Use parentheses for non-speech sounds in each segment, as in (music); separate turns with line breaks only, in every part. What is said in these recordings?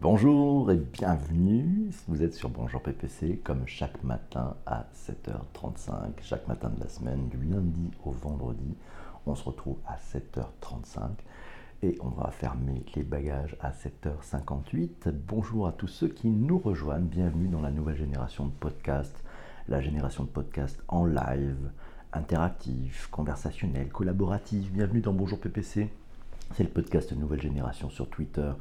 Bonjour et bienvenue. Vous êtes sur Bonjour PPC comme chaque matin à 7h35, chaque matin de la semaine, du lundi au vendredi. On se retrouve à 7h35 et on va fermer les bagages à 7h58. Bonjour à tous ceux qui nous rejoignent. Bienvenue dans la nouvelle génération de podcasts, la génération de podcasts en live, interactif, conversationnel, collaboratif. Bienvenue dans Bonjour PPC. C'est le podcast Nouvelle Génération sur Twitter.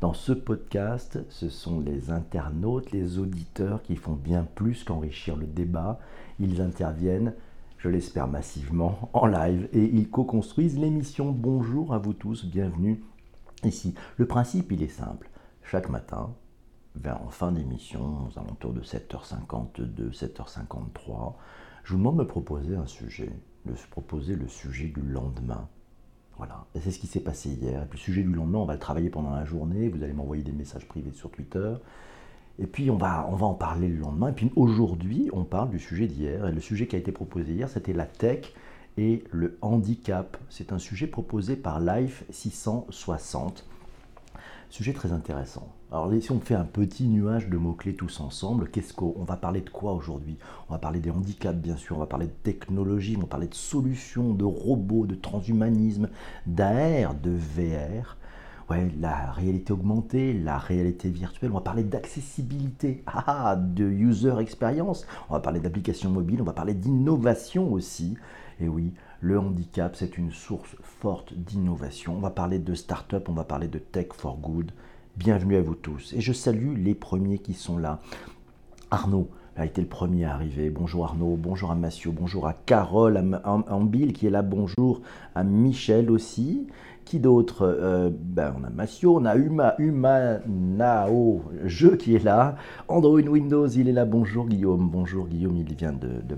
Dans ce podcast, ce sont les internautes, les auditeurs qui font bien plus qu'enrichir le débat. Ils interviennent, je l'espère massivement, en live et ils co-construisent l'émission. Bonjour à vous tous, bienvenue ici. Le principe, il est simple. Chaque matin, vers en fin d'émission, aux alentours de 7h52, 7h53, je vous demande de me proposer un sujet, de se proposer le sujet du lendemain. Voilà, c'est ce qui s'est passé hier. Et puis le sujet du lendemain, on va le travailler pendant la journée. Vous allez m'envoyer des messages privés sur Twitter. Et puis on va, on va en parler le lendemain. Et puis aujourd'hui, on parle du sujet d'hier. Et le sujet qui a été proposé hier, c'était la tech et le handicap. C'est un sujet proposé par Life 660. Sujet très intéressant. Alors si on fait un petit nuage de mots-clés tous ensemble, qu'est-ce qu'on va parler de quoi aujourd'hui? On va parler des handicaps bien sûr, on va parler de technologie, on va parler de solutions, de robots, de transhumanisme, d'AR, de VR. Ouais, la réalité augmentée, la réalité virtuelle, on va parler d'accessibilité, ah, de user experience, on va parler d'applications mobiles, on va parler d'innovation aussi. Et oui, le handicap, c'est une source forte d'innovation. On va parler de start-up, on va parler de tech for good. Bienvenue à vous tous. Et je salue les premiers qui sont là. Arnaud a été le premier à arriver. Bonjour Arnaud, bonjour à Massio, bonjour à Carole Ambil qui est là, bonjour à Michel aussi. Qui d'autre? Euh, ben, On a Massio, on a Uma, Uma Nao, je qui est là. Android Windows, il est là. Bonjour Guillaume, bonjour Guillaume, il vient de, de,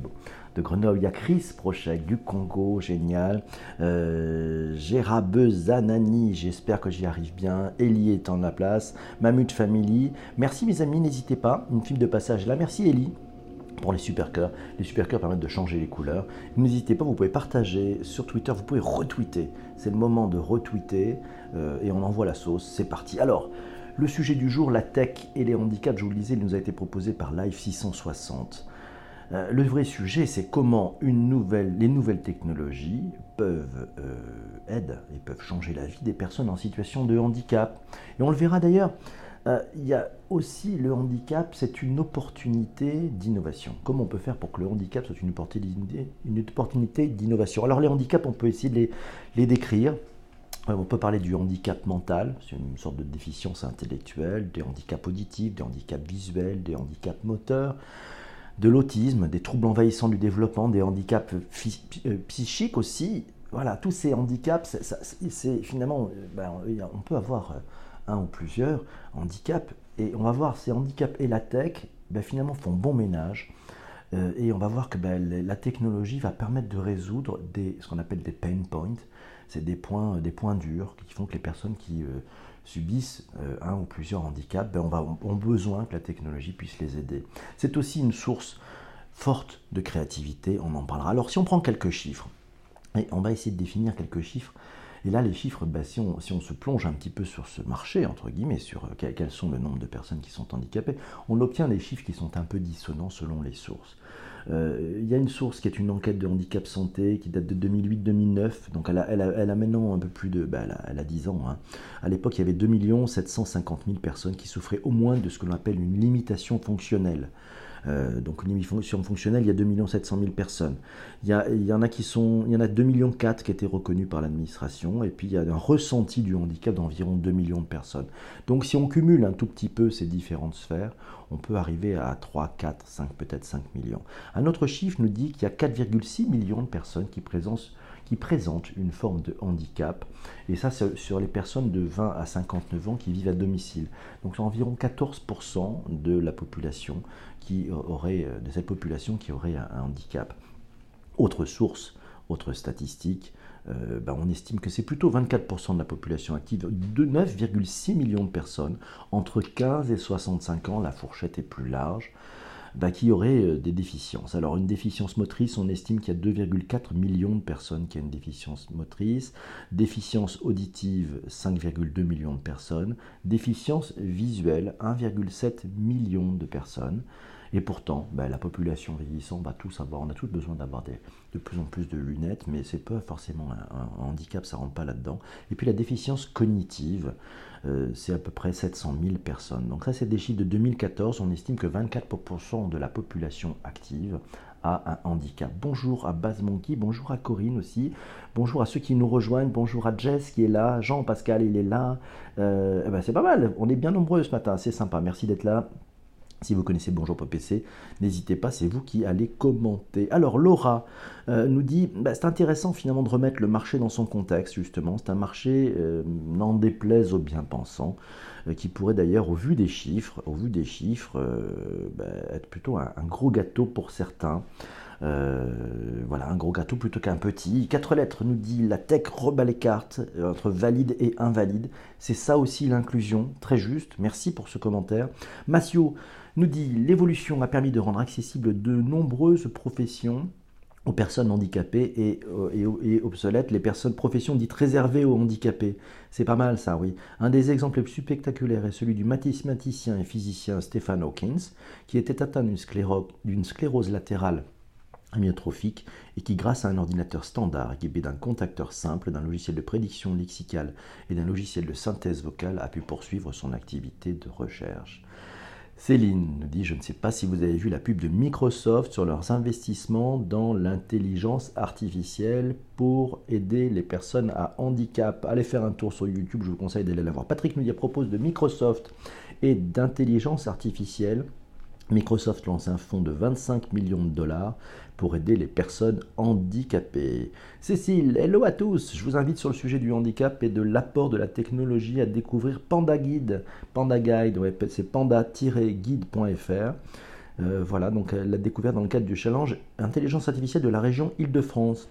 de Grenoble. Il y a Chris Prochek du Congo, génial. Euh, Zanani, j'espère que j'y arrive bien. Elie est en la place. Mamut Family. Merci mes amis, n'hésitez pas. Une film de passage là. Merci Elie pour les super cœurs. Les super cœurs permettent de changer les couleurs. N'hésitez pas, vous pouvez partager sur Twitter, vous pouvez retweeter. C'est le moment de retweeter euh, et on envoie la sauce. C'est parti. Alors, le sujet du jour, la tech et les handicaps, je vous le disais, il nous a été proposé par Live 660. Euh, le vrai sujet, c'est comment les nouvelles technologies peuvent euh, aider et peuvent changer la vie des personnes en situation de handicap. Et on le verra d'ailleurs, euh, il y a aussi le handicap, c'est une opportunité d'innovation. Comment on peut faire pour que le handicap soit une opportunité d'innovation? Alors les handicaps, on peut essayer de les décrire. On peut parler du handicap mental, c'est une sorte de déficience intellectuelle, des handicaps auditifs, des handicaps visuels, des handicaps moteurs de l'autisme, des troubles envahissants du développement, des handicaps euh, psychiques aussi. Voilà, tous ces handicaps, c'est finalement, euh, ben, on peut avoir euh, un ou plusieurs handicaps, et on va voir ces handicaps et la tech, ben, finalement, font bon ménage. et on va voir que ben, la technologie va permettre de résoudre ce qu'on appelle des pain points. C'est des points, des points durs qui font que les personnes qui subissent euh, un ou plusieurs handicaps, ben on va, ont besoin que la technologie puisse les aider. C'est aussi une source forte de créativité, on en parlera. Alors si on prend quelques chiffres, et on va essayer de définir quelques chiffres, et là les chiffres, ben, si, on, se plonge un petit peu sur ce marché, entre guillemets, sur euh, quels sont le nombre de personnes qui sont handicapées, on obtient des chiffres qui sont un peu dissonants selon les sources. Euh, il y a une source qui est une enquête de handicap santé qui date de 2008-2009, donc elle a, elle, maintenant un peu plus de... Ben elle, a, 10 ans. Hein. À l'époque, il y avait 2 750 000 personnes qui souffraient au moins de ce que l'on appelle une limitation fonctionnelle. Euh, donc une limitation fonctionnelle, il y a 2 700 000 personnes. Il y, en a qui sont, il y en a 2 millions 4 qui étaient reconnus par l'administration, et puis il y a un ressenti du handicap d'environ 2 millions de personnes. Donc si on cumule un tout petit peu ces différentes sphères, on peut arriver à 3, 4, 5, peut-être 5 millions. Un autre chiffre nous dit qu'il y a 4,6 millions de personnes qui présentent qui présentent une forme de handicap. Et ça, sur les personnes de 20 à 59 ans qui vivent à domicile. Donc c'est environ 14% de la population qui aurait, euh, de cette population qui aurait un handicap. Autre source, autre statistique, euh, ben, on estime que c'est plutôt 24% de la population active, de 9,6 millions de personnes entre 15 et 65 ans, la fourchette est plus large. Bah, qui auraient euh, des déficiences. Alors une déficience motrice, on estime qu'il y a 2,4 millions de personnes qui ont une déficience motrice, déficience auditive, 5,2 millions de personnes, déficience visuelle, 1,7 million de personnes. Et pourtant, bah, la population vieillissante va tous avoir, on a tous besoin d'avoir de plus en plus de lunettes, mais c'est pas forcément un, handicap, ça rentre pas là-dedans. Et puis la déficience cognitive, euh, c'est à peu près 700 000 personnes. Donc ça, c'est des chiffres de 2014. On estime que 24% de la population active a un handicap. Bonjour à Baz Monkey, bonjour à Corinne aussi, bonjour à ceux qui nous rejoignent, bonjour à Jess qui est là, Jean-Pascal il est là. Euh, eh ben c'est pas mal, on est bien nombreux ce matin, c'est sympa, merci d'être là. Si vous connaissez Bonjour PC, n'hésitez pas, c'est vous qui allez commenter. Alors Laura euh, nous dit, bah, c'est intéressant finalement de remettre le marché dans son contexte justement. C'est un marché, euh, n'en déplaise aux bien-pensants, euh, qui pourrait d'ailleurs, au vu des chiffres, au bah, être plutôt un, gros gâteau pour certains. Voilà, un gros gâteau plutôt qu'un petit. Quatre lettres nous dit la tech rebat les cartes entre valide et invalide. C'est ça aussi l'inclusion, très juste. Merci pour ce commentaire. Massio nous dit l'évolution a permis de rendre accessibles de nombreuses professions aux personnes handicapées et, euh, et, obsolètes, les personnes professions dites réservées aux handicapés. C'est pas mal ça, oui. Un des exemples les plus spectaculaires est celui du mathématicien et physicien Stephen Hawkins, qui était atteint d'une sclérose, latérale amyotrophique et qui, grâce à un ordinateur standard équipé d'un contacteur simple, d'un logiciel de prédiction lexicale et d'un logiciel de synthèse vocale, a pu poursuivre son activité de recherche. Céline nous dit, je ne sais pas si vous avez vu la pub de Microsoft sur leurs investissements dans l'intelligence artificielle pour aider les personnes à handicap. Allez faire un tour sur YouTube, je vous conseille d'aller la voir. Patrick nous dit à propos de Microsoft et d'intelligence artificielle. Microsoft lance un fonds de 25 millions de dollars pour aider les personnes handicapées. Cécile, hello à tous. Je vous invite sur le sujet du handicap et de l'apport de la technologie à découvrir Panda Guide. Panda Guide, c'est panda-guide.fr. Euh, voilà, donc elle l'a découvert dans le cadre du challenge Intelligence artificielle de la région Île-de-France.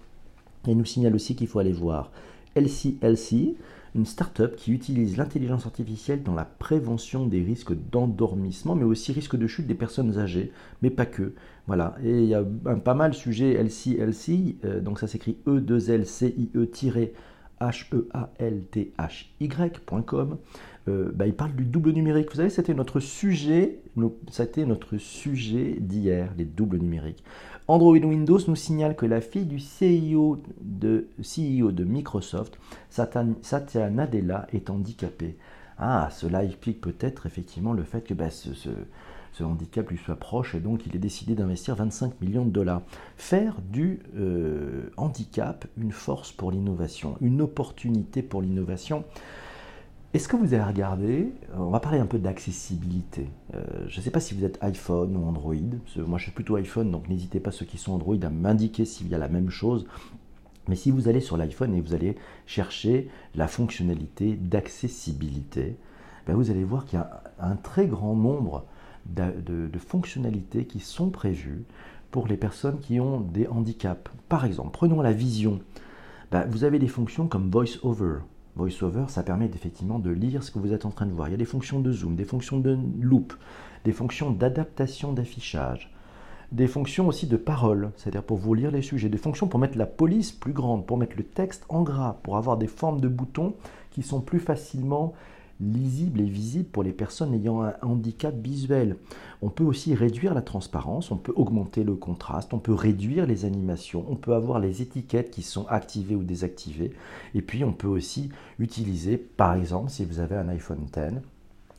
Et nous signale aussi qu'il faut aller voir LCLC, une start-up qui utilise l'intelligence artificielle dans la prévention des risques d'endormissement, mais aussi risques de chute des personnes âgées, mais pas que. Voilà, et il y a un, pas mal de sujets LCLC, euh, donc ça s'écrit E2LCIE-H-E-A-L-T-H-Y.com. Euh, bah, il parle du double numérique. Vous savez, c'était notre sujet, c'était notre sujet d'hier, les doubles numériques. Android Windows nous signale que la fille du CEO de, Microsoft, Satya Nadella, est handicapée. Ah, cela explique peut-être effectivement le fait que bah, ce, handicap lui soit proche et donc il est décidé d'investir 25 millions de dollars. Faire du euh, handicap une force pour l'innovation, une opportunité pour l'innovation. Est-ce que vous avez regardé euh, On va parler un peu d'accessibilité. Euh, je ne sais pas si vous êtes iPhone ou Android. Moi, je suis plutôt iPhone, donc n'hésitez pas ceux qui sont Android à m'indiquer s'il y a la même chose. Mais si vous allez sur l'iPhone et vous allez chercher la fonctionnalité d'accessibilité, ben vous allez voir qu'il y a un très grand nombre de, fonctionnalités qui sont prévues pour les personnes qui ont des handicaps. Par exemple, prenons la vision. Ben, vous avez des fonctions comme Voice Over. VoiceOver, ça permet effectivement de lire ce que vous êtes en train de voir. Il y a des fonctions de zoom, des fonctions de loop, des fonctions d'adaptation d'affichage, des fonctions aussi de parole, c'est-à-dire pour vous lire les sujets, des fonctions pour mettre la police plus grande, pour mettre le texte en gras, pour avoir des formes de boutons qui sont plus facilement lisible et visible pour les personnes ayant un handicap visuel. On peut aussi réduire la transparence, on peut augmenter le contraste, on peut réduire les animations, on peut avoir les étiquettes qui sont activées ou désactivées. Et puis on peut aussi utiliser, par exemple, si vous avez un iPhone X,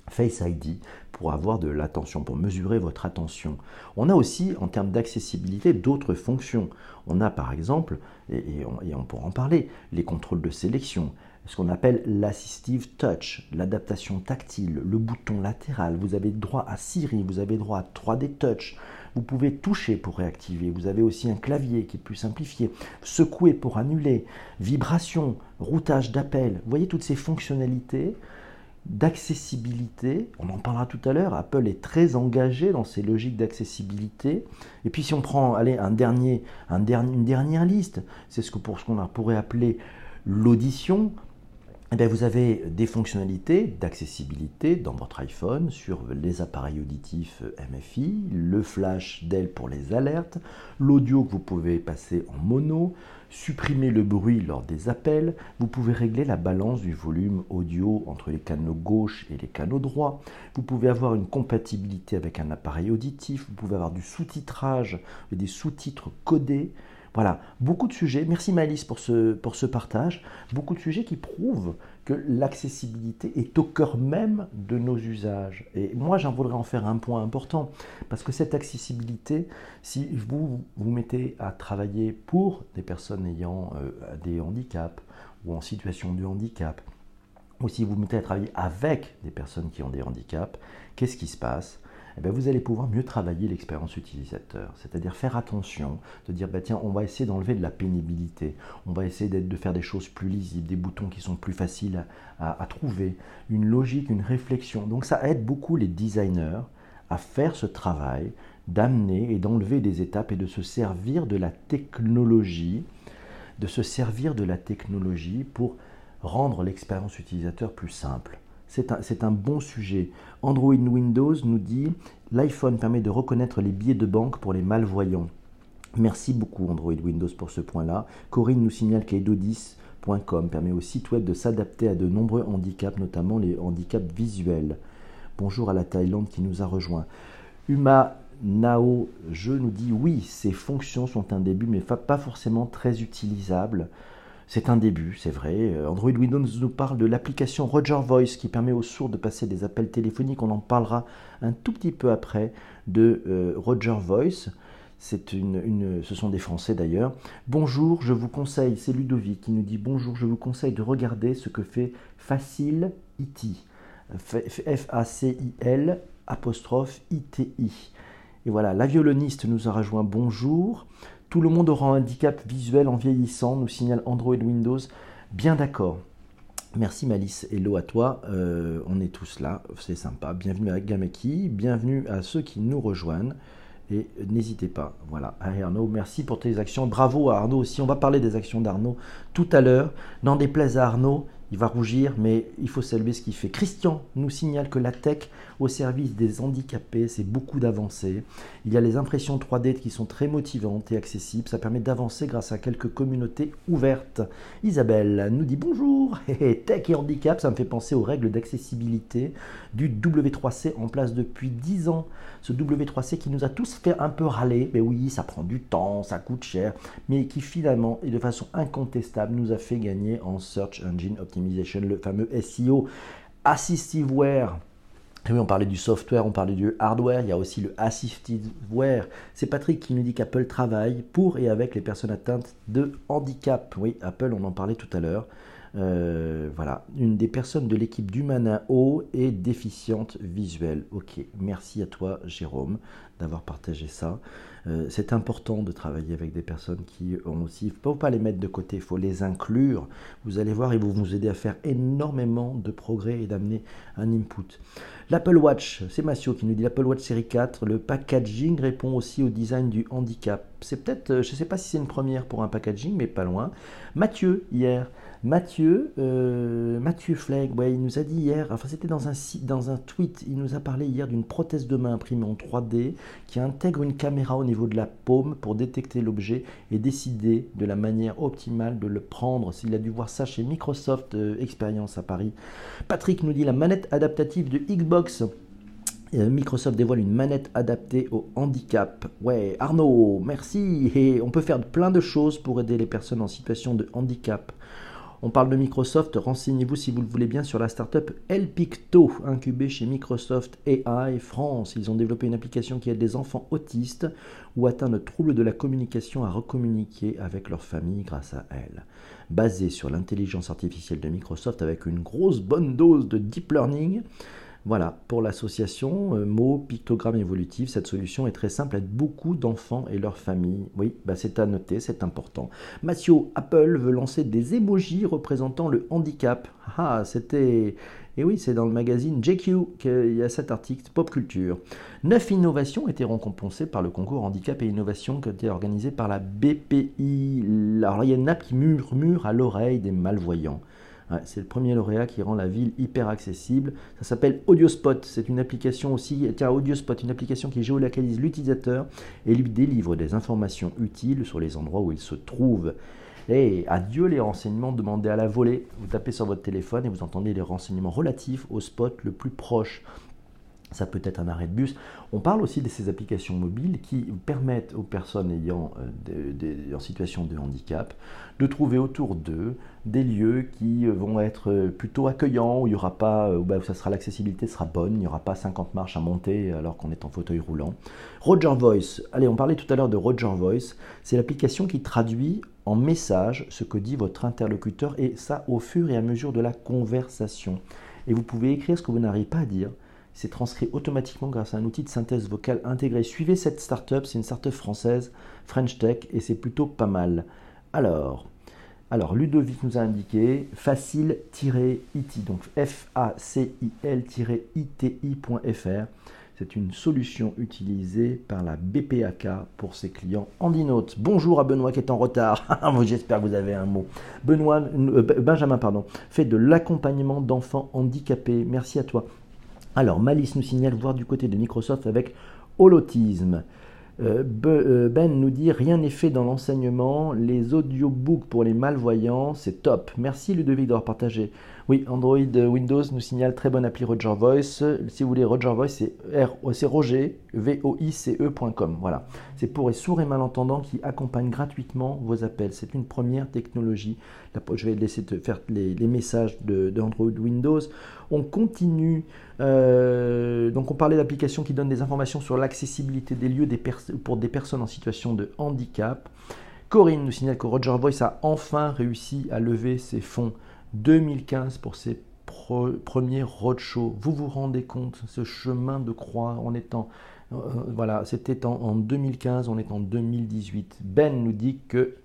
Face ID pour avoir de l'attention, pour mesurer votre attention. On a aussi, en termes d'accessibilité, d'autres fonctions. On a par exemple, et, on, pourra en parler, les contrôles de sélection, ce qu'on appelle l'assistive touch, l'adaptation tactile, le bouton latéral. Vous avez droit à Siri, vous avez droit à 3D touch. Vous pouvez toucher pour réactiver. Vous avez aussi un clavier qui est plus simplifié. Secouer pour annuler. Vibration, routage d'appel. Vous voyez toutes ces fonctionnalités d'accessibilité. On en parlera tout à l'heure. Apple est très engagé dans ces logiques d'accessibilité. Et puis si on prend allez, un dernier, un une dernière liste, c'est ce ce qu'on pourrait appeler l'audition, eh vous avez des fonctionnalités d'accessibilité dans votre iPhone sur les appareils auditifs MFI, le flash Dell pour les alertes, l'audio que vous pouvez passer en mono, supprimer le bruit lors des appels, vous pouvez régler la balance du volume audio entre les canaux gauche et les canaux droits, vous pouvez avoir une compatibilité avec un appareil auditif, vous pouvez avoir du sous-titrage et des sous-titres codés, voilà, beaucoup de sujets. Merci Malice pour ce, partage. Beaucoup de sujets qui prouvent que l'accessibilité est au cœur même de nos usages. Et moi, j'en voudrais en faire un point important, parce que cette accessibilité, si vous vous mettez à travailler pour des personnes ayant euh, des handicaps ou en situation de handicap, ou si vous vous mettez à travailler avec des personnes qui ont des handicaps, qu'est-ce qui se passe? Eh ben, vous allez pouvoir mieux travailler l'expérience utilisateur. C'est-à-dire faire attention, de dire bah, tiens, on va essayer d'enlever de la pénibilité, on va essayer de faire des choses plus lisibles, des boutons qui sont plus faciles à, trouver, une logique, une réflexion. Donc ça aide beaucoup les designers à faire ce travail d'amener et d'enlever des étapes et de se servir de la technologie, de se servir de la technologie pour rendre l'expérience utilisateur plus simple c'est un, bon sujet. Android Windows nous dit l'iPhone permet de reconnaître les billets de banque pour les malvoyants. Merci beaucoup Android Windows pour ce point-là. Corinne nous signale qu'Edo10.com permet au site web de s'adapter à de nombreux handicaps, notamment les handicaps visuels. Bonjour à la Thaïlande qui nous a rejoint. Uma Nao, je nous dis oui, ces fonctions sont un début, mais pas forcément très utilisables. C'est un début, c'est vrai. Euh, Android Windows nous parle de l'application Roger Voice qui permet aux sourds de passer des appels téléphoniques. On en parlera un tout petit peu après de euh, Roger Voice. C'est une, ce sont des Français d'ailleurs. Bonjour, je vous conseille, c'est Ludovic qui nous dit bonjour, je vous conseille de regarder ce que fait Facile IT. F-A-C-I-L apostrophe I-T-I. Et voilà, la violoniste nous a rejoint bonjour. Tout le monde aura un handicap visuel en vieillissant, nous signale Android Windows. Bien d'accord. Merci Malice, hello à toi, euh, on est tous là, c'est sympa. Bienvenue à Gameki, bienvenue à ceux qui nous rejoignent. Et n'hésitez pas, voilà, Arnaud, merci pour tes actions. Bravo à Arnaud aussi, on va parler des actions d'Arnaud tout à l'heure. N'en déplaise à Arnaud, il va rougir, mais il faut saluer ce qu'il fait. Christian nous signale que la tech au service des handicapés, c'est beaucoup d'avancées. Il y a les impressions 3D qui sont très motivantes et accessibles. Ça permet d'avancer grâce à quelques communautés ouvertes. Isabelle nous dit bonjour. (laughs) tech et handicap, ça me fait penser aux règles d'accessibilité du W3C en place depuis 10 ans. Ce W3C qui nous a tous fait un peu râler. Mais oui, ça prend du temps, ça coûte cher, mais qui finalement et de façon incontestable nous a fait gagner en Search Engine Optimization le fameux SEO Assistiveware. Et oui, on parlait du software, on parlait du hardware, il y a aussi le assistiveware. C'est Patrick qui nous dit qu'Apple travaille pour et avec les personnes atteintes de handicap. Oui, Apple, on en parlait tout à l'heure. Euh, voilà, une des personnes de l'équipe d'Humana O est déficiente visuelle. Ok, merci à toi Jérôme d'avoir partagé ça. Euh, c'est important de travailler avec des personnes qui ont aussi, il ne faut pas les mettre de côté, il faut les inclure. Vous allez voir, ils vont vous aider à faire énormément de progrès et d'amener un input. L'Apple Watch, c'est Massio qui nous dit l'Apple Watch série 4, le packaging répond aussi au design du handicap. C'est peut-être, euh, je ne sais pas si c'est une première pour un packaging, mais pas loin. Mathieu, hier, Mathieu, euh, Mathieu Flegg, il nous a dit hier, enfin c'était dans un dans un tweet, il nous a parlé hier d'une prothèse de main imprimée en 3D qui intègre une caméra au niveau de la paume pour détecter l'objet et décider de la manière optimale de le prendre. S'il a dû voir ça chez Microsoft euh, Experience à Paris. Patrick nous dit la manette adaptative de Xbox. Euh, Microsoft dévoile une manette adaptée au handicap. Ouais, Arnaud, merci. On peut faire plein de choses pour aider les personnes en situation de handicap. On parle de Microsoft, renseignez-vous si vous le voulez bien sur la startup Elpicto, incubée chez Microsoft AI France. Ils ont développé une application qui aide les enfants autistes ou atteints de troubles de la communication à recommuniquer avec leur famille grâce à elle. Basée sur l'intelligence artificielle de Microsoft avec une grosse bonne dose de deep learning, voilà, pour l'association euh, mots, pictogramme évolutif, cette solution est très simple, aide beaucoup d'enfants et leurs familles. Oui, bah c'est à noter, c'est important. Mathieu, Apple veut lancer des emojis représentant le handicap. Ah, c'était... Et oui, c'est dans le magazine JQ qu'il y a cet article Pop Culture. Neuf innovations été récompensées par le concours Handicap et Innovation qui a été organisé par la BPI. Alors il y a une nappe qui murmure à l'oreille des malvoyants. C'est le premier lauréat qui rend la ville hyper accessible. Ça s'appelle AudioSpot. C'est une application aussi, tiens, AudioSpot, une application qui géolocalise l'utilisateur et lui délivre des informations utiles sur les endroits où il se trouve. Et adieu les renseignements demandés à la volée. Vous tapez sur votre téléphone et vous entendez les renseignements relatifs au spot le plus proche. Ça peut être un arrêt de bus. On parle aussi de ces applications mobiles qui permettent aux personnes ayant euh, des, en situation de handicap de trouver autour d'eux des lieux qui vont être plutôt accueillants, où il y aura pas, euh, bah, ça sera l'accessibilité sera bonne, il n'y aura pas 50 marches à monter alors qu'on est en fauteuil roulant. Roger Voice. Allez, on parlait tout à l'heure de Roger Voice. C'est l'application qui traduit en message ce que dit votre interlocuteur et ça au fur et à mesure de la conversation. Et vous pouvez écrire ce que vous n'arrivez pas à dire c'est transcrit automatiquement grâce à un outil de synthèse vocale intégré. Suivez cette startup, c'est une startup française, French Tech, et c'est plutôt pas mal. Alors, Ludovic nous a indiqué facile-it, donc F-A-C-I-L-iti.fr. C'est une solution utilisée par la BPAK pour ses clients Andinote. Bonjour à Benoît qui est en retard. (laughs) J'espère que vous avez un mot. Benoît, euh, Benjamin, pardon, fait de l'accompagnement d'enfants handicapés. Merci à toi. Alors, Malice nous signale voir du côté de Microsoft avec holotisme. Euh, euh, ben nous dit rien n'est fait dans l'enseignement, les audiobooks pour les malvoyants, c'est top. Merci Ludovic d'avoir partagé. Oui, Android euh, Windows nous signale très bonne appli Roger Voice. Si vous voulez Roger Voice, c'est c'est Roger v o i c e.com. Voilà. C'est pour les sourds et malentendants qui accompagnent gratuitement vos appels. C'est une première technologie. je vais laisser faire les, messages de, Android Windows. On continue. donc on parlait d'applications qui donnent des informations sur l'accessibilité des lieux pour des personnes en situation de handicap. Corinne nous signale que Roger Voice a enfin réussi à lever ses fonds 2015 pour ses premiers roadshows. Vous vous rendez compte, ce chemin de croix en étant... Euh, voilà, c'était en, 2015, on est en 2018. Ben nous dit que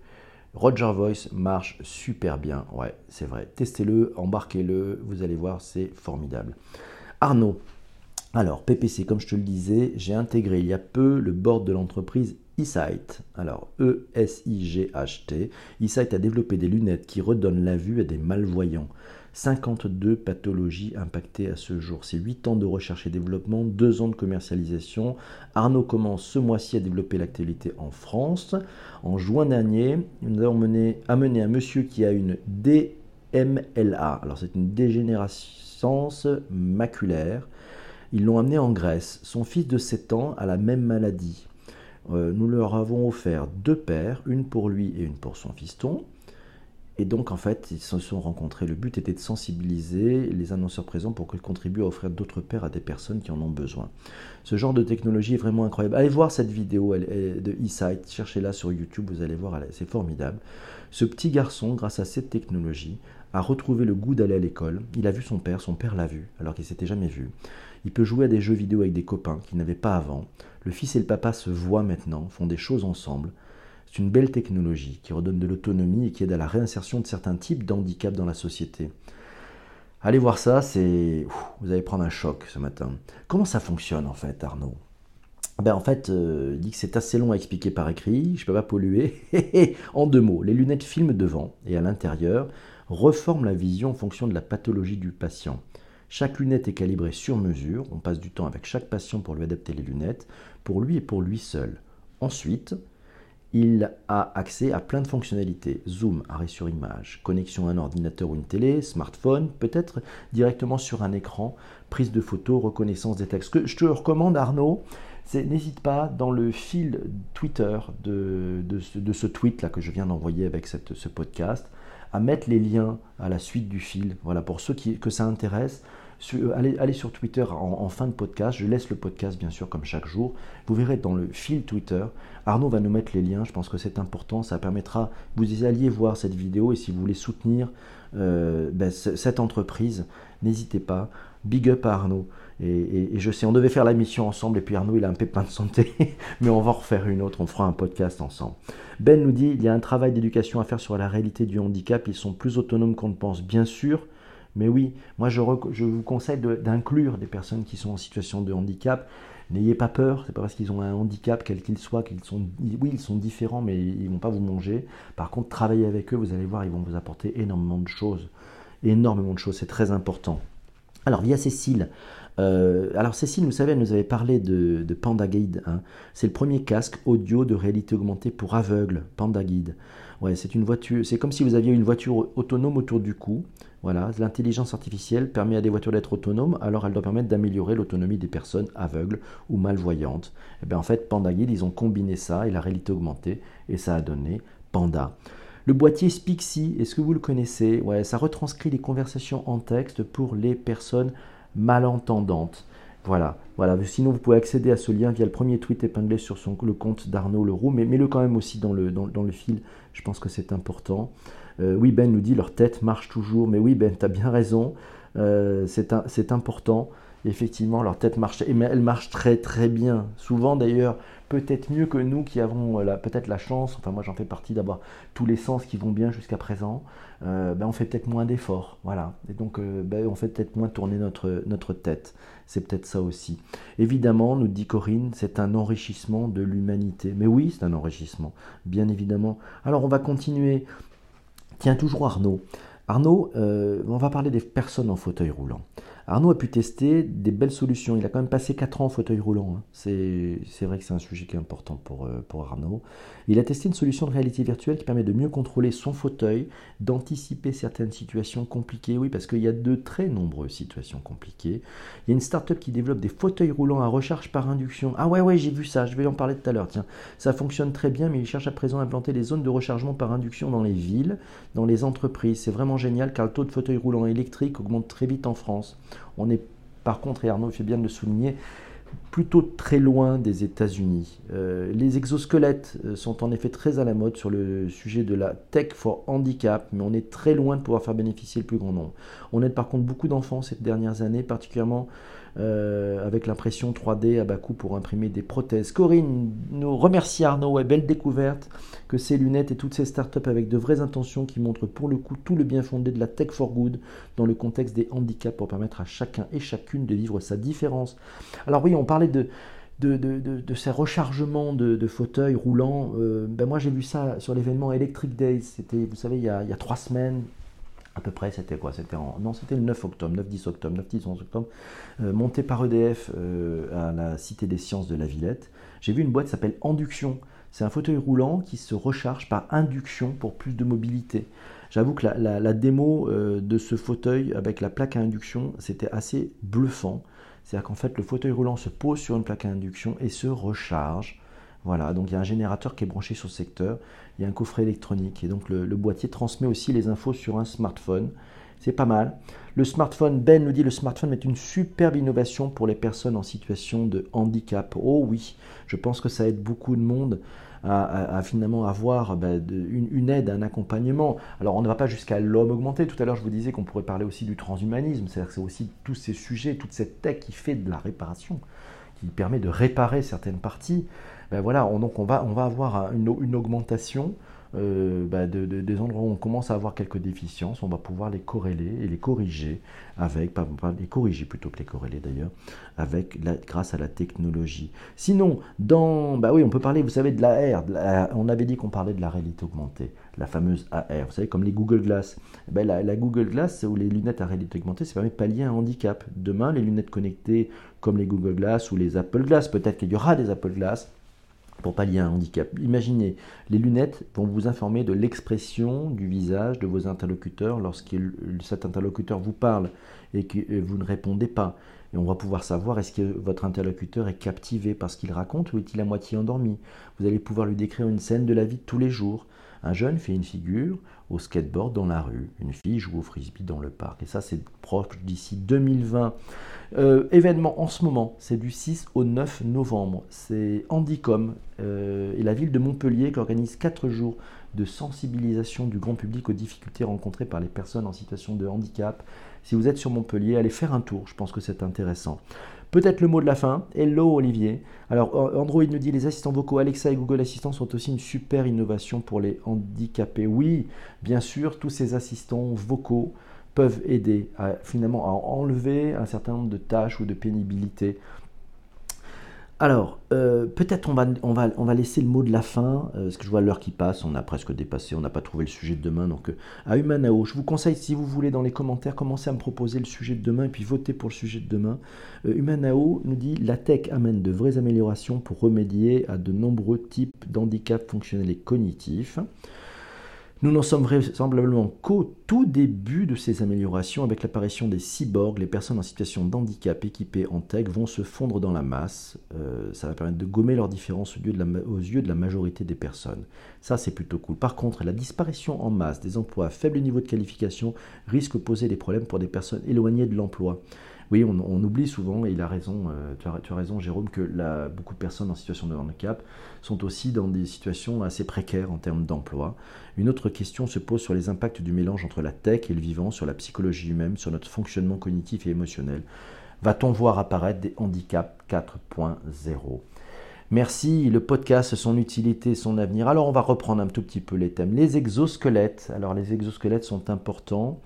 Roger Voice marche super bien. Ouais, c'est vrai. Testez-le, embarquez-le, vous allez voir, c'est formidable. Arnaud, alors PPC, comme je te le disais, j'ai intégré il y a peu le board de l'entreprise eSight, alors E-S-I-G-H-T, eSight a développé des lunettes qui redonnent la vue à des malvoyants. 52 pathologies impactées à ce jour. C'est 8 ans de recherche et développement, 2 ans de commercialisation. Arnaud commence ce mois-ci à développer l'activité en France. En juin dernier, nous avons mené, amené un monsieur qui a une DMLA. Alors c'est une dégénérescence maculaire. Ils l'ont amené en Grèce. Son fils de 7 ans a la même maladie. Euh, nous leur avons offert deux paires, une pour lui et une pour son fiston. Et donc, en fait, ils se sont rencontrés. Le but était de sensibiliser les annonceurs présents pour qu'ils contribuent à offrir d'autres paires à des personnes qui en ont besoin. Ce genre de technologie est vraiment incroyable. Allez voir cette vidéo de eSight, cherchez-la sur YouTube, vous allez voir, c'est formidable. Ce petit garçon, grâce à cette technologie, a retrouvé le goût d'aller à l'école. Il a vu son père, son père l'a vu, alors qu'il s'était jamais vu. Il peut jouer à des jeux vidéo avec des copains qu'il n'avait pas avant. Le fils et le papa se voient maintenant, font des choses ensemble. C'est une belle technologie qui redonne de l'autonomie et qui aide à la réinsertion de certains types d'handicap dans la société. Allez voir ça, c'est vous allez prendre un choc ce matin. Comment ça fonctionne en fait, Arnaud? Ben en fait, euh, dit que c'est assez long à expliquer par écrit, je peux pas polluer. (laughs) en deux mots, les lunettes filment devant et à l'intérieur, reforment la vision en fonction de la pathologie du patient. Chaque lunette est calibrée sur mesure. On passe du temps avec chaque patient pour lui adapter les lunettes, pour lui et pour lui seul. Ensuite, il a accès à plein de fonctionnalités. Zoom, arrêt sur image, connexion à un ordinateur ou une télé, smartphone, peut-être directement sur un écran, prise de photos, reconnaissance des textes. Ce que je te recommande, Arnaud, c'est n'hésite pas dans le fil Twitter de, ce tweet-là que je viens d'envoyer avec ce podcast, à mettre les liens à la suite du fil. Voilà, pour ceux qui, que ça intéresse, euh, allez, sur Twitter en, fin de podcast. Je laisse le podcast, bien sûr, comme chaque jour. Vous verrez dans le fil Twitter. Arnaud va nous mettre les liens. Je pense que c'est important. Ça permettra, vous alliez voir cette vidéo et si vous voulez soutenir euh, ben, cette entreprise, n'hésitez pas. Big up à Arnaud. Et, je sais, on devait faire la mission ensemble, et puis Arnaud, il a un pépin de santé, (laughs) mais on va en refaire une autre, on fera un podcast ensemble. Ben nous dit, il y a un travail d'éducation à faire sur la réalité du handicap, ils sont plus autonomes qu'on ne pense, bien sûr, mais oui, moi je, vous conseille d'inclure des personnes qui sont en situation de handicap. N'ayez pas peur, c'est pas parce qu'ils ont un handicap, quel qu'il soit, qu'ils sont, oui, ils sont différents, mais ils vont pas vous manger. Par contre, travaillez avec eux, vous allez voir, ils vont vous apporter énormément de choses. énormément de choses, c'est très important. Alors, via Cécile, euh, alors Cécile, vous savez, elle nous avait parlé de, de Panda Guide. Hein. C'est le premier casque audio de réalité augmentée pour aveugles, Panda Guide. C'est une voiture. C'est comme si vous aviez une voiture autonome autour du cou. Voilà, l'intelligence artificielle permet à des voitures d'être autonomes, alors elle doit permettre d'améliorer l'autonomie des personnes aveugles ou malvoyantes. Et eh bien en fait, Panda Guide, ils ont combiné ça et la réalité augmentée, et ça a donné Panda. Le boîtier Spixie, est-ce que vous le connaissez? Ouais, ça retranscrit les conversations en texte pour les personnes malentendante. Voilà, voilà. Sinon, vous pouvez accéder à ce lien via le premier tweet épinglé sur le compte d'Arnaud Leroux, mais mets-le quand même aussi dans, le fil. Je pense que c'est important. Euh, oui, Ben nous dit leur tête marche toujours. Mais oui, Ben, tu as bien raison. Euh, c'est important. Effectivement, leur tête marche, et elle marche très très bien. Souvent d'ailleurs, peut-être mieux que nous qui avons euh, peut-être la chance, enfin moi j'en fais partie d'avoir tous les sens qui vont bien jusqu'à présent, ben on fait peut-être moins d'efforts, voilà. Et donc ben on fait peut-être moins tourner notre, notre tête. C'est peut-être ça aussi. Évidemment, nous dit Corinne, c'est un enrichissement de l'humanité. Mais oui, c'est un enrichissement, bien évidemment. Alors on va continuer. Tiens, toujours Arnaud. Arnaud, on va parler des personnes en fauteuil roulant. Arnaud a pu tester des belles solutions. Il a quand même passé 4 ans en fauteuil roulant. Hein. C'est vrai que c'est un sujet qui est important pour, euh, pour Arnaud. Il a testé une solution de réalité virtuelle qui permet de mieux contrôler son fauteuil, d'anticiper certaines situations compliquées. Oui, parce qu'il y a de très nombreuses situations compliquées. Il y a une start-up qui développe des fauteuils roulants à recharge par induction. Ah ouais, ouais, j'ai vu ça. Je vais en parler tout à l'heure. Tiens, ça fonctionne très bien, mais il cherche à présent à implanter des zones de rechargement par induction dans les villes, dans les entreprises. C'est vraiment génial car le taux de fauteuils roulants électriques augmente très vite en France. On est par contre, et Arnaud fait bien de le souligner, plutôt très loin des États-Unis. Euh, les exosquelettes euh, sont en effet très à la mode sur le sujet de la tech for handicap, mais on est très loin de pouvoir faire bénéficier le plus grand nombre. On aide par contre beaucoup d'enfants ces dernières années, particulièrement euh, avec l'impression 3D à bas coût pour imprimer des prothèses. Corinne nous remercie Arnaud, et belle découverte que ces lunettes et toutes ces startups avec de vraies intentions qui montrent pour le coup tout le bien fondé de la tech for good dans le contexte des handicaps pour permettre à chacun et chacune de vivre sa différence. Alors oui, on parlait de... De, de, ces rechargements de, fauteuils roulants. Euh, ben moi j'ai vu ça sur l'événement Electric Days, c'était vous savez il y, a, il y a trois semaines, à peu près, c'était quoi? C'était. Non, c'était le 9 octobre, 9-10 octobre, 9-10 11 octobre, euh, monté par EDF euh, à la Cité des Sciences de la Villette. J'ai vu une boîte qui s'appelle Induction. C'est un fauteuil roulant qui se recharge par induction pour plus de mobilité. J'avoue que la, démo euh, de ce fauteuil avec la plaque à induction, c'était assez bluffant. C'est-à-dire qu'en fait, le fauteuil roulant se pose sur une plaque à induction et se recharge. Voilà, donc il y a un générateur qui est branché sur le secteur il y a un coffret électronique et donc le, boîtier transmet aussi les infos sur un smartphone. C'est pas mal. Le smartphone, Ben nous dit le smartphone est une superbe innovation pour les personnes en situation de handicap. Oh oui, je pense que ça aide beaucoup de monde à, finalement avoir ben, une, aide, un accompagnement. Alors on ne va pas jusqu'à l'homme augmenté. Tout à l'heure je vous disais qu'on pourrait parler aussi du transhumanisme, c'est-à-dire que c'est aussi tous ces sujets, toute cette tech qui fait de la réparation, qui permet de réparer certaines parties. Ben voilà, on, donc on va, on va avoir une, augmentation euh, ben des endroits où on commence à avoir quelques déficiences, on va pouvoir les corréler et les corriger avec, pas, les corriger plutôt que les corréler d'ailleurs, avec grâce à la technologie. Sinon, dans, bah oui, on peut parler, vous savez, de l'AR. on avait dit qu'on parlait de la réalité augmentée, la fameuse AR. Vous savez, comme les Google Glass. La, la, Google Glass ou les lunettes à réalité augmentée, ça permet de pallier un handicap. Demain, les lunettes connectées comme les Google Glass ou les Apple Glass, peut-être qu'il y aura des Apple Glass pour pallier un handicap. Imaginez, les lunettes vont vous informer de l'expression du visage de vos interlocuteurs lorsque cet interlocuteur vous parle et que vous ne répondez pas. Et on va pouvoir savoir est-ce que votre interlocuteur est captivé par ce qu'il raconte ou est-il à moitié endormi? Vous allez pouvoir lui décrire une scène de la vie tous les jours. Un jeune fait une figure au skateboard dans la rue. Une fille joue au frisbee dans le parc. Et ça, c'est proche d'ici 2020. Euh, événement en ce moment, c'est du 6 au 9 novembre. C'est Handicom euh, et la ville de Montpellier qui organise 4 jours de sensibilisation du grand public aux difficultés rencontrées par les personnes en situation de handicap. Si vous êtes sur Montpellier, allez faire un tour, je pense que c'est intéressant. Peut-être le mot de la fin. Hello Olivier. Alors Android nous dit les assistants vocaux Alexa et Google Assistant sont aussi une super innovation pour les handicapés. Oui, bien sûr, tous ces assistants vocaux peuvent aider à, finalement à enlever un certain nombre de tâches ou de pénibilité. Alors, euh, peut-être on va, laisser le mot de la fin, euh, parce que je vois l'heure qui passe, on a presque dépassé, on n'a pas trouvé le sujet de demain. Donc, euh, à Humanao, je vous conseille, si vous voulez, dans les commentaires, commencez à me proposer le sujet de demain et puis votez pour le sujet de demain. Humanao nous dit La tech amène de vraies améliorations pour remédier à de nombreux types d'handicaps fonctionnels et cognitifs. Nous n'en sommes vraisemblablement qu'au tout début de ces améliorations. Avec l'apparition des cyborgs, les personnes en situation d'handicap équipées en tech vont se fondre dans la masse. Euh, ça va permettre de gommer leurs différences aux yeux, de la, aux yeux de la majorité des personnes. Ça, c'est plutôt cool. Par contre, la disparition en masse des emplois à faible niveau de qualification risque de poser des problèmes pour des personnes éloignées de l'emploi. Oui, on, oublie souvent, et il a raison, euh, tu, as, raison Jérôme, que beaucoup de personnes en situation de handicap sont aussi dans des situations assez précaires en termes d'emploi. Une autre question se pose sur les impacts du mélange entre la tech et le vivant, sur la psychologie humaine, sur notre fonctionnement cognitif et émotionnel. Va-t-on voir apparaître des handicaps 4.0 Merci, le podcast, son utilité, son avenir. Alors on va reprendre un tout petit peu les thèmes. Les exosquelettes. Alors les exosquelettes sont importants.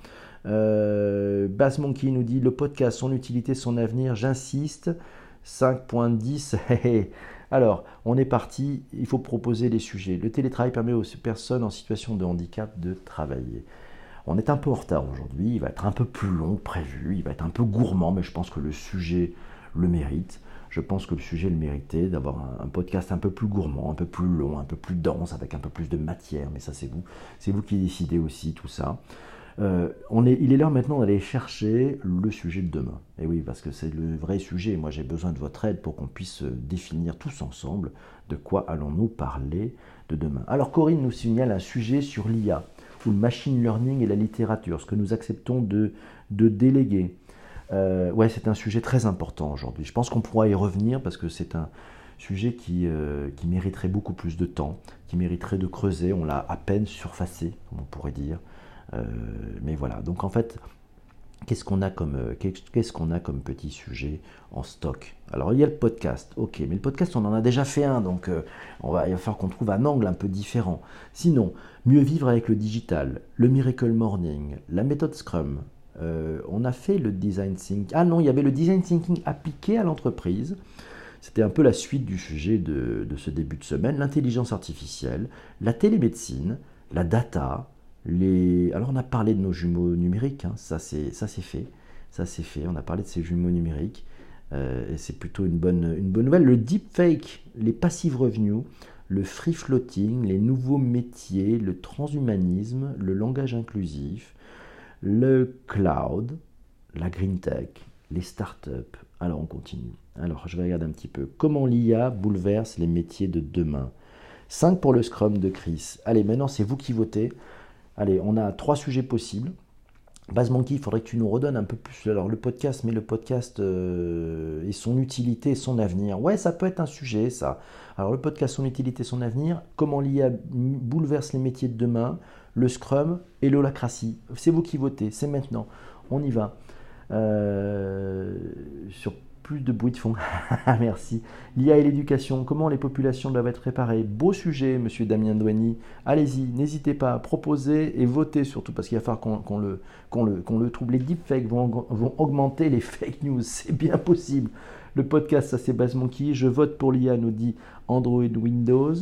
Euh, Bass Monkey nous dit le podcast, son utilité, son avenir, j'insiste. 5.10. (laughs) Alors, on est parti, il faut proposer les sujets. Le télétravail permet aux personnes en situation de handicap de travailler. On est un peu en retard aujourd'hui, il va être un peu plus long que prévu, il va être un peu gourmand, mais je pense que le sujet le mérite. Je pense que le sujet le méritait d'avoir un, podcast un peu plus gourmand, un peu plus long, un peu plus dense, avec un peu plus de matière, mais ça c'est vous. C'est vous qui décidez aussi tout ça. Euh, on est, il est l'heure maintenant d'aller chercher le sujet de demain. Et oui, parce que c'est le vrai sujet. Moi, j'ai besoin de votre aide pour qu'on puisse définir tous ensemble de quoi allons-nous parler de demain. Alors, Corinne nous signale un sujet sur l'IA, ou le machine learning et la littérature, ce que nous acceptons de, de déléguer. Euh, ouais, c'est un sujet très important aujourd'hui. Je pense qu'on pourra y revenir parce que c'est un sujet qui, euh, qui mériterait beaucoup plus de temps, qui mériterait de creuser. On l'a à peine surfacé, on pourrait dire. Euh, mais voilà, donc en fait, qu'est-ce qu'on a comme euh, a comme petit sujet en stock? Alors il y a le podcast, ok, mais le podcast on en a déjà fait un, donc euh, on va, il va falloir qu'on trouve un angle un peu différent. Sinon, mieux vivre avec le digital, le Miracle Morning, la méthode Scrum. on a fait le design thinking. Ah non, il y avait le design thinking appliqué à l'entreprise. C'était un peu la suite du sujet de, de ce début de semaine. L'intelligence artificielle, la télémédecine, la data, alors on a parlé de nos jumeaux numériques, hein. ça c'est fait, ça c'est fait. On a parlé de ces jumeaux numériques euh, et c'est plutôt une bonne, une bonne nouvelle. Le deepfake, les passive revenus, le free floating, les nouveaux métiers, le transhumanisme, le langage inclusif, le cloud, la green tech, les startups. Alors on continue. Alors je vais regarder un petit peu comment l'IA bouleverse les métiers de demain. 5 pour le Scrum de Chris. Allez, maintenant c'est vous qui votez. Allez, on a trois sujets possibles. Base Monkey, il faudrait que tu nous redonnes un peu plus alors le podcast, mais le podcast euh, et son utilité, son avenir. Ouais, ça peut être un sujet, ça. Alors le podcast, son utilité, son avenir. Comment l'IA bouleverse les métiers de demain. Le Scrum et l'holacratie. C'est vous qui votez, c'est maintenant. On y va. Euh, sur plus de bruit de fond. (laughs) Merci. L'IA et l'éducation, comment les populations doivent être préparées. Beau sujet, monsieur Damien Douani. Allez-y, n'hésitez pas à proposer et voter surtout, parce qu'il va falloir qu'on le, le, le trouve. Les deepfakes vont, vont augmenter les (laughs) fake news, c'est bien possible. Le podcast, ça c'est Base Monkey. Je vote pour l'IA, nous dit Android Windows.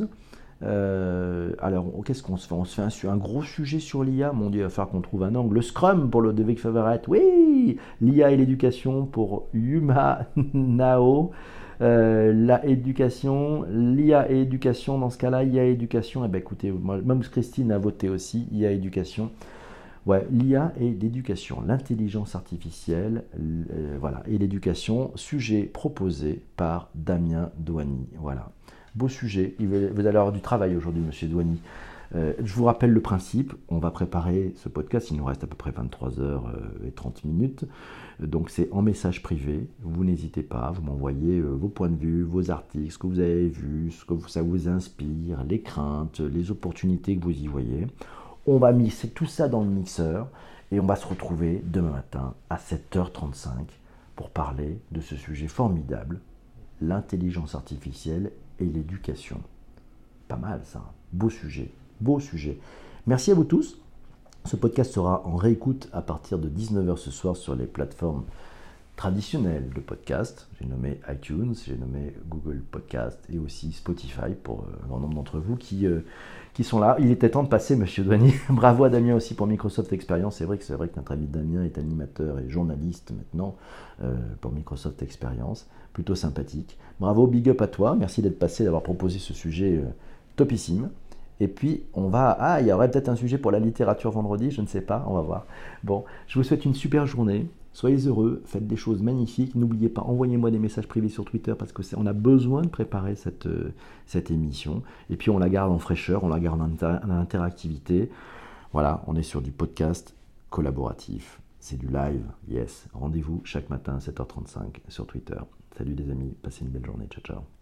Euh, alors, qu'est-ce qu'on se fait? On se fait un, gros sujet sur l'IA. Mon Dieu, il va falloir qu'on trouve un angle. Le Scrum pour le Devik Favorite. Oui L'IA et l'éducation pour Yuma (laughs) Nao. Euh, la éducation, l'IA et éducation, dans ce cas-là, IA et éducation, eh ben écoutez, même Christine a voté aussi, IA éducation. Ouais, l'IA et l'éducation, l'intelligence artificielle, euh, voilà, et l'éducation, sujet proposé par Damien Douani. Voilà. Beau sujet. Vous allez avoir du travail aujourd'hui, monsieur Douani. Euh, je vous rappelle le principe. On va préparer ce podcast. Il nous reste à peu près 23 heures et 30 minutes. Donc c'est en message privé. Vous n'hésitez pas. Vous m'envoyez euh, vos points de vue, vos articles, ce que vous avez vu, ce que ça vous inspire, les craintes, les opportunités que vous y voyez. On va mixer tout ça dans le mixeur et on va se retrouver demain matin à 7h35 pour parler de ce sujet formidable, l'intelligence artificielle et l'éducation. Pas mal ça, beau sujet, beau sujet. Merci à vous tous. Ce podcast sera en réécoute à partir de 19h ce soir sur les plateformes traditionnels de podcast. J'ai nommé iTunes, j'ai nommé Google Podcast et aussi Spotify pour euh, un grand nombre d'entre vous qui, euh, qui sont là. Il était temps de passer, monsieur Douanier. (laughs) Bravo à Damien aussi pour Microsoft Experience. C'est vrai que c'est vrai que notre ami Damien est animateur et journaliste maintenant euh, pour Microsoft Experience. Plutôt sympathique. Bravo, big up à toi. Merci d'être passé, d'avoir proposé ce sujet topissime. Et puis, on va. Ah, il y aurait peut-être un sujet pour la littérature vendredi, je ne sais pas, on va voir. Bon, je vous souhaite une super journée. Soyez heureux, faites des choses magnifiques. N'oubliez pas, envoyez-moi des messages privés sur Twitter parce qu'on a besoin de préparer cette, euh, cette émission. Et puis, on la garde en fraîcheur, on la garde en interactivité. Voilà, on est sur du podcast collaboratif. C'est du live, yes. Rendez-vous chaque matin à 7h35 sur Twitter. Salut les amis, passez une belle journée. Ciao, ciao.